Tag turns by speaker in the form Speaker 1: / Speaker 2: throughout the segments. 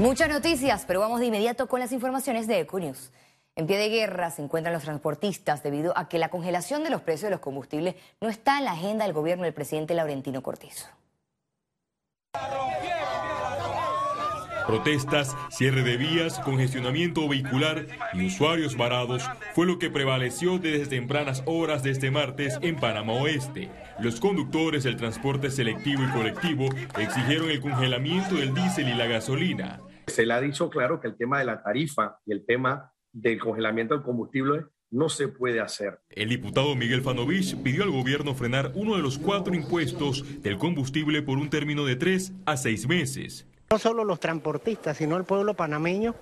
Speaker 1: Muchas noticias, pero vamos de inmediato con las informaciones de Econews. En pie de guerra se encuentran los transportistas debido a que la congelación de los precios de los combustibles no está en la agenda del gobierno del presidente Laurentino Cortizo.
Speaker 2: Protestas, cierre de vías, congestionamiento vehicular y usuarios varados fue lo que prevaleció desde tempranas horas de este martes en Panamá Oeste. Los conductores del transporte selectivo y colectivo exigieron el congelamiento del diésel y la gasolina.
Speaker 3: Se le ha dicho claro que el tema de la tarifa y el tema del congelamiento del combustible no se puede hacer.
Speaker 2: El diputado Miguel Fanovich pidió al gobierno frenar uno de los cuatro impuestos del combustible por un término de tres a seis meses.
Speaker 4: No solo los transportistas, sino el pueblo panameño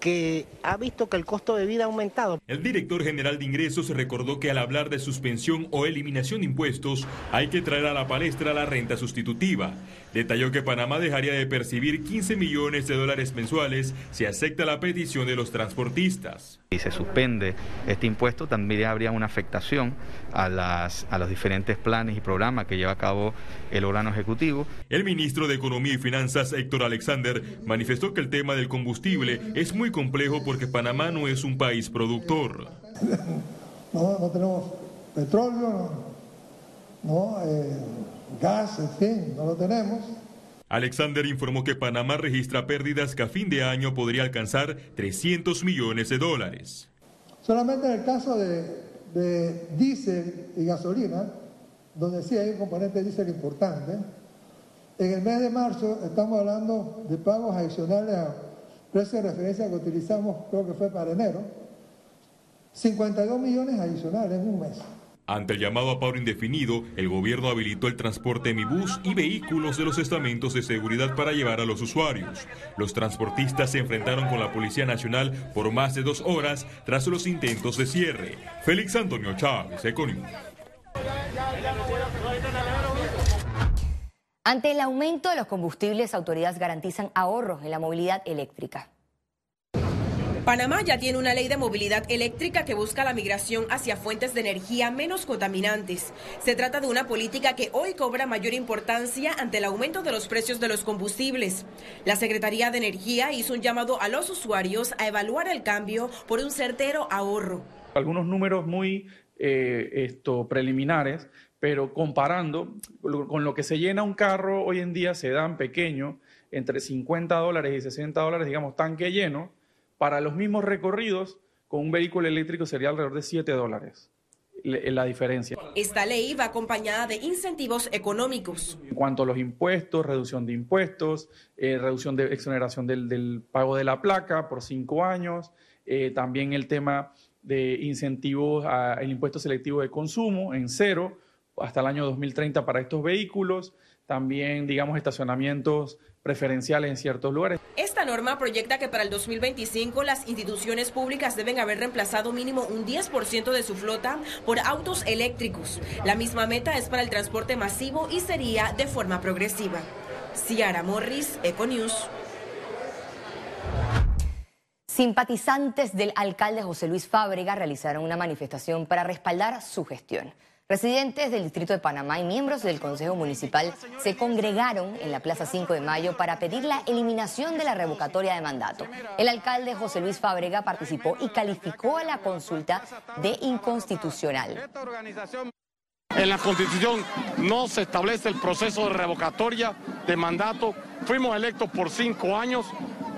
Speaker 4: que ha visto que el costo de vida ha aumentado.
Speaker 2: El director general de ingresos recordó que al hablar de suspensión o eliminación de impuestos hay que traer a la palestra la renta sustitutiva. Detalló que Panamá dejaría de percibir 15 millones de dólares mensuales si acepta la petición de los transportistas.
Speaker 5: Si se suspende este impuesto, también habría una afectación a, las, a los diferentes planes y programas que lleva a cabo el órgano ejecutivo.
Speaker 2: El ministro de Economía y Finanzas, Héctor Alexander, manifestó que el tema del combustible es muy complejo porque Panamá no es un país productor.
Speaker 6: No, no tenemos petróleo, no, eh, gas, en fin, no lo tenemos.
Speaker 2: Alexander informó que Panamá registra pérdidas que a fin de año podría alcanzar 300 millones de dólares.
Speaker 6: Solamente en el caso de, de diésel y gasolina, donde sí hay un componente de diésel importante, en el mes de marzo estamos hablando de pagos adicionales a precio de referencia que utilizamos, creo que fue para enero, 52 millones adicionales en un mes.
Speaker 2: Ante el llamado a paro indefinido, el gobierno habilitó el transporte bus y vehículos de los estamentos de seguridad para llevar a los usuarios. Los transportistas se enfrentaron con la Policía Nacional por más de dos horas tras los intentos de cierre. Félix Antonio Chávez, Econius.
Speaker 1: Ante el aumento de los combustibles, autoridades garantizan ahorros en la movilidad eléctrica.
Speaker 7: Panamá ya tiene una ley de movilidad eléctrica que busca la migración hacia fuentes de energía menos contaminantes. Se trata de una política que hoy cobra mayor importancia ante el aumento de los precios de los combustibles. La Secretaría de Energía hizo un llamado a los usuarios a evaluar el cambio por un certero ahorro.
Speaker 8: Algunos números muy eh, esto, preliminares, pero comparando con lo que se llena un carro hoy en día, se dan pequeño, entre 50 dólares y 60 dólares, digamos, tanque lleno para los mismos recorridos, con un vehículo eléctrico sería alrededor de 7 dólares la diferencia.
Speaker 7: Esta ley va acompañada de incentivos económicos.
Speaker 8: En cuanto a los impuestos, reducción de impuestos, eh, reducción de exoneración del, pago de la placa por cinco años, eh, también el tema de incentivos al impuesto selectivo de consumo en cero hasta el año 2030 para estos vehículos, también, digamos, estacionamientos preferenciales en ciertos lugares.
Speaker 7: Esta norma proyecta que para el 2025 las instituciones públicas deben haber reemplazado mínimo un 10% de su flota por autos eléctricos. La misma meta es para el transporte masivo y sería de forma progresiva. Ciara Morris, Econews.
Speaker 1: Simpatizantes del alcalde José Luis Fábrega realizaron una manifestación para respaldar su gestión. Residentes del Distrito de Panamá y miembros del Consejo Municipal se congregaron en la Plaza 5 de Mayo para pedir la eliminación de la revocatoria de mandato. El alcalde José Luis Fábrega participó y calificó a la consulta de inconstitucional.
Speaker 9: En la Constitución no se establece el proceso de revocatoria de mandato. Fuimos electos por cinco años.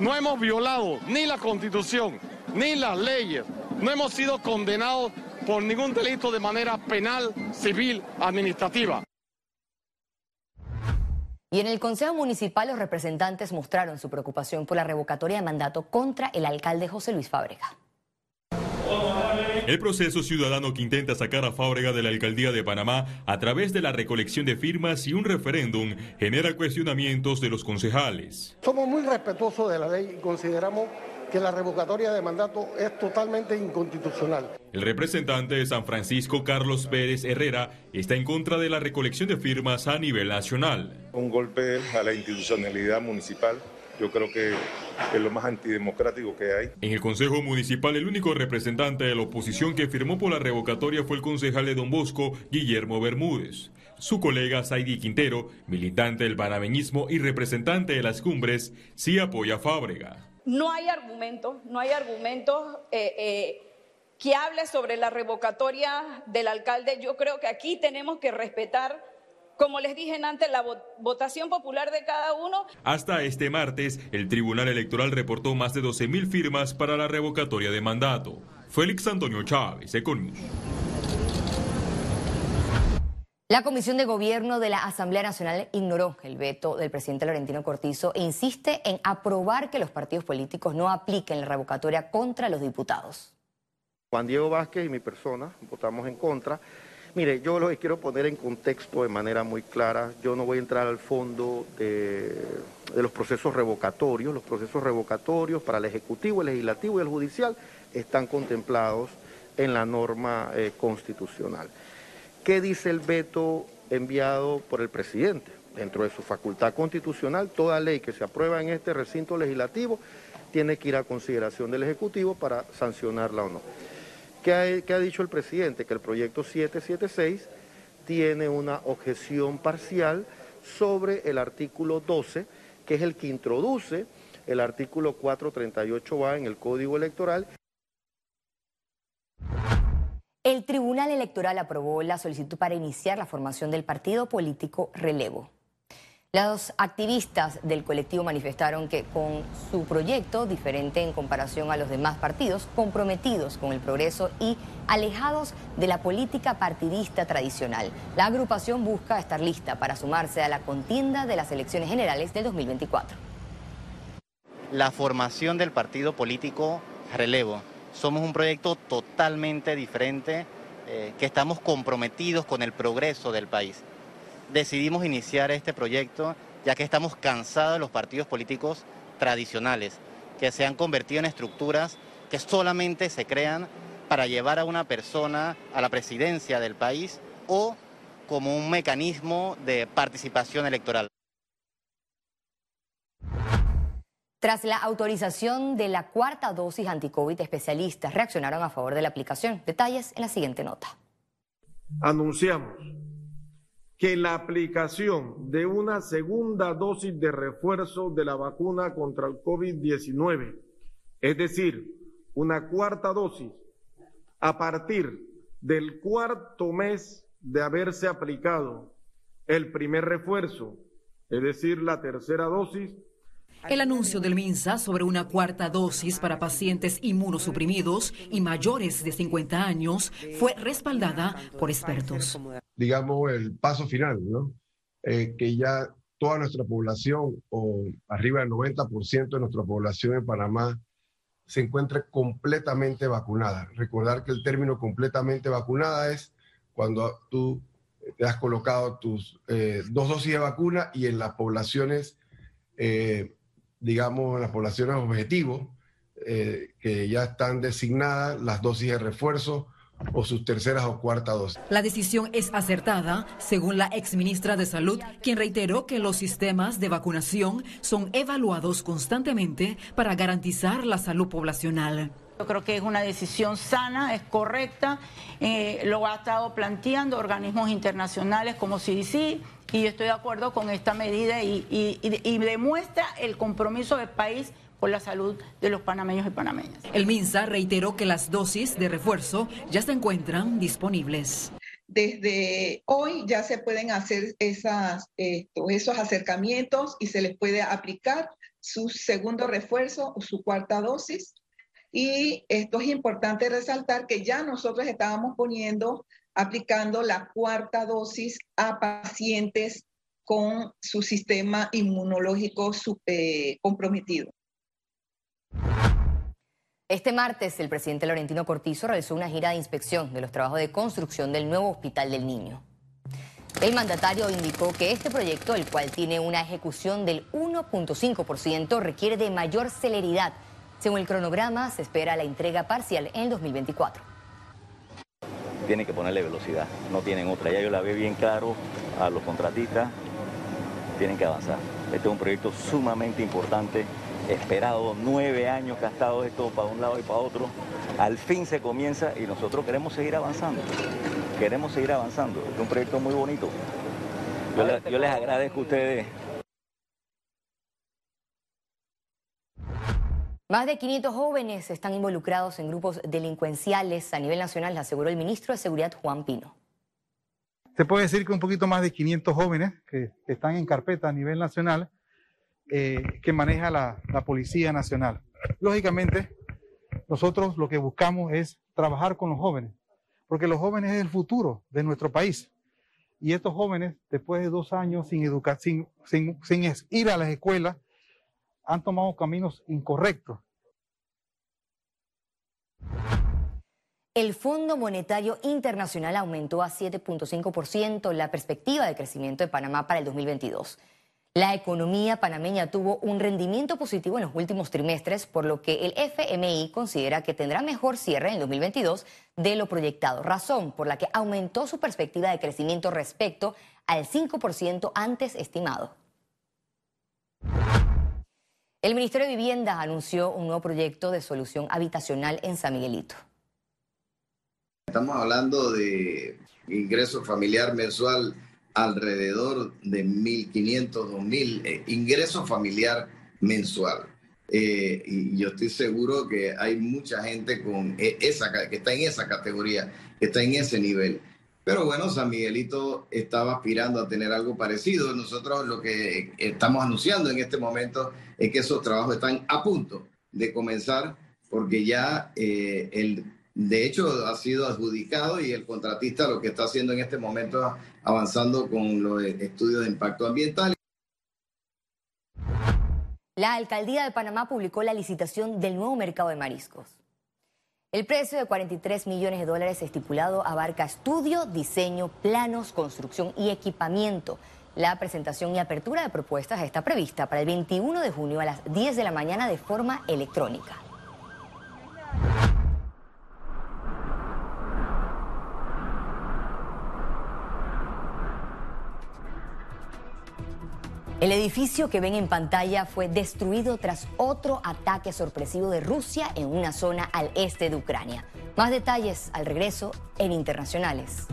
Speaker 9: No hemos violado ni la Constitución ni las leyes. No hemos sido condenados por ningún delito de manera penal, civil, administrativa.
Speaker 1: Y en el Consejo Municipal los representantes mostraron su preocupación por la revocatoria de mandato contra el alcalde José Luis Fábrega.
Speaker 2: El proceso ciudadano que intenta sacar a Fábrega de la alcaldía de Panamá a través de la recolección de firmas y un referéndum genera cuestionamientos de los concejales.
Speaker 10: Somos muy respetuosos de la ley y consideramos que la revocatoria de mandato es totalmente inconstitucional.
Speaker 2: El representante de San Francisco, Carlos Pérez Herrera, está en contra de la recolección de firmas a nivel nacional.
Speaker 11: Un golpe a la institucionalidad municipal. Yo creo que es lo más antidemocrático que hay.
Speaker 2: En el Consejo Municipal, el único representante de la oposición que firmó por la revocatoria fue el concejal de Don Bosco, Guillermo Bermúdez. Su colega Saidi Quintero, militante del panameñismo y representante de las cumbres, sí apoya a Fábrega.
Speaker 12: No hay argumentos, no hay argumentos eh, eh, que hable sobre la revocatoria del alcalde. Yo creo que aquí tenemos que respetar como les dije antes, la votación popular de cada uno.
Speaker 2: Hasta este martes, el Tribunal Electoral reportó más de 12.000 firmas para la revocatoria de mandato. Félix Antonio Chávez, Econius.
Speaker 1: La Comisión de Gobierno de la Asamblea Nacional ignoró el veto del presidente Laurentino Cortizo e insiste en aprobar que los partidos políticos no apliquen la revocatoria contra los diputados.
Speaker 13: Juan Diego Vázquez y mi persona votamos en contra Mire, yo lo quiero poner en contexto de manera muy clara, yo no voy a entrar al fondo de, los procesos revocatorios. Los procesos revocatorios para el Ejecutivo, el Legislativo y el Judicial están contemplados en la norma eh, constitucional. ¿Qué dice el veto enviado por el presidente? Dentro de su facultad constitucional, toda ley que se aprueba en este recinto legislativo tiene que ir a consideración del Ejecutivo para sancionarla o no. ¿Qué ha, dicho el presidente? Que el proyecto 776 tiene una objeción parcial sobre el artículo 12, que es el que introduce el artículo 438A en el Código Electoral.
Speaker 1: El Tribunal Electoral aprobó la solicitud para iniciar la formación del partido político Relevo. Los activistas del colectivo manifestaron que con su proyecto, diferente en comparación a los demás partidos, comprometidos con el progreso y alejados de la política partidista tradicional, la agrupación busca estar lista para sumarse a la contienda de las elecciones generales del 2024.
Speaker 14: La formación del partido político Relevo. Somos un proyecto totalmente diferente, eh, que estamos comprometidos con el progreso del país decidimos iniciar este proyecto ya que estamos cansados de los partidos políticos tradicionales, que se han convertido en estructuras que solamente se crean para llevar a una persona a la presidencia del país o como un mecanismo de participación electoral.
Speaker 1: Tras la autorización de la cuarta dosis anticovid, especialistas reaccionaron a favor de la aplicación. Detalles en la siguiente nota.
Speaker 15: Anunciamos que la aplicación de una segunda dosis de refuerzo de la vacuna contra el COVID-19, es decir, una cuarta dosis, a partir del cuarto mes de haberse aplicado el primer refuerzo, es decir, la tercera dosis,
Speaker 16: el anuncio del MINSA sobre una cuarta dosis para pacientes inmunosuprimidos y mayores de 50 años fue respaldada por expertos.
Speaker 17: Digamos, el paso final, ¿no? Eh, que ya toda nuestra población, o arriba del 90% de nuestra población en Panamá, se encuentre completamente vacunada. Recordar que el término completamente vacunada es cuando tú te has colocado tus eh, dos dosis de vacuna y en las poblaciones eh, digamos, las poblaciones objetivos eh, que ya están designadas las dosis de refuerzo o sus terceras o cuartas dosis.
Speaker 16: La decisión es acertada, según la exministra de Salud, quien reiteró que los sistemas de vacunación son evaluados constantemente para garantizar la salud poblacional.
Speaker 18: Yo creo que es una decisión sana, es correcta, eh, lo ha estado planteando organismos internacionales como CDC, y yo estoy de acuerdo con esta medida y, demuestra el compromiso del país por la salud de los panameños y panameñas.
Speaker 16: El MINSA reiteró que las dosis de refuerzo ya se encuentran disponibles.
Speaker 19: Desde hoy ya se pueden hacer esas, esos acercamientos y se les puede aplicar su segundo refuerzo o su cuarta dosis. Y esto es importante resaltar que ya nosotros estábamos poniendo aplicando la cuarta dosis a pacientes con su sistema inmunológico eh, comprometido.
Speaker 1: Este martes, el presidente Laurentino Cortizo realizó una gira de inspección de los trabajos de construcción del nuevo Hospital del Niño. El mandatario indicó que este proyecto, el cual tiene una ejecución del 1.5%, requiere de mayor celeridad. Según el cronograma, se espera la entrega parcial en el 2024
Speaker 20: tiene que ponerle velocidad, no tienen otra. Ya yo la veo bien claro a los contratistas, tienen que avanzar. Este es un proyecto sumamente importante, esperado, nueve años estado esto para un lado y para otro. Al fin se comienza y nosotros queremos seguir avanzando, queremos seguir avanzando. Es un proyecto muy bonito, Yo, les agradezco a ustedes.
Speaker 1: Más de 500 jóvenes están involucrados en grupos delincuenciales a nivel nacional, aseguró el ministro de Seguridad Juan Pino.
Speaker 21: Se puede decir que un poquito más de 500 jóvenes que, están en carpeta a nivel nacional eh, que maneja la, la Policía Nacional. Lógicamente, nosotros lo que buscamos es trabajar con los jóvenes, porque los jóvenes es el futuro de nuestro país. Y estos jóvenes, después de dos años sin, sin, sin, sin ir a las escuelas, han tomado caminos incorrectos.
Speaker 1: El Fondo Monetario Internacional aumentó a 7.5% la perspectiva de crecimiento de Panamá para el 2022. La economía panameña tuvo un rendimiento positivo en los últimos trimestres, por lo que el FMI considera que tendrá mejor cierre en el 2022 de lo proyectado, razón por la que aumentó su perspectiva de crecimiento respecto al 5% antes estimado. El Ministerio de Vivienda anunció un nuevo proyecto de solución habitacional en San Miguelito.
Speaker 22: Estamos hablando de ingreso familiar mensual alrededor de 1.500, 2.000 eh, ingreso familiar mensual. Eh, y yo estoy seguro que hay mucha gente con e, esa, que está en esa categoría, que está en ese nivel. Pero bueno, San Miguelito estaba aspirando a tener algo parecido. Nosotros lo que estamos anunciando en este momento es que esos trabajos están a punto de comenzar porque ya eh, el de hecho, ha sido adjudicado y el contratista lo que está haciendo en este momento es avanzando con los estudios de impacto ambiental.
Speaker 1: La alcaldía de Panamá publicó la licitación del nuevo mercado de mariscos. El precio de 43 millones de dólares estipulado abarca estudio, diseño, planos, construcción y equipamiento. La presentación y apertura de propuestas está prevista para el 21 de junio a las 10 de la mañana de forma electrónica. El edificio que ven en pantalla fue destruido tras otro ataque sorpresivo de Rusia en una zona al este de Ucrania. Más detalles al regreso en Internacionales.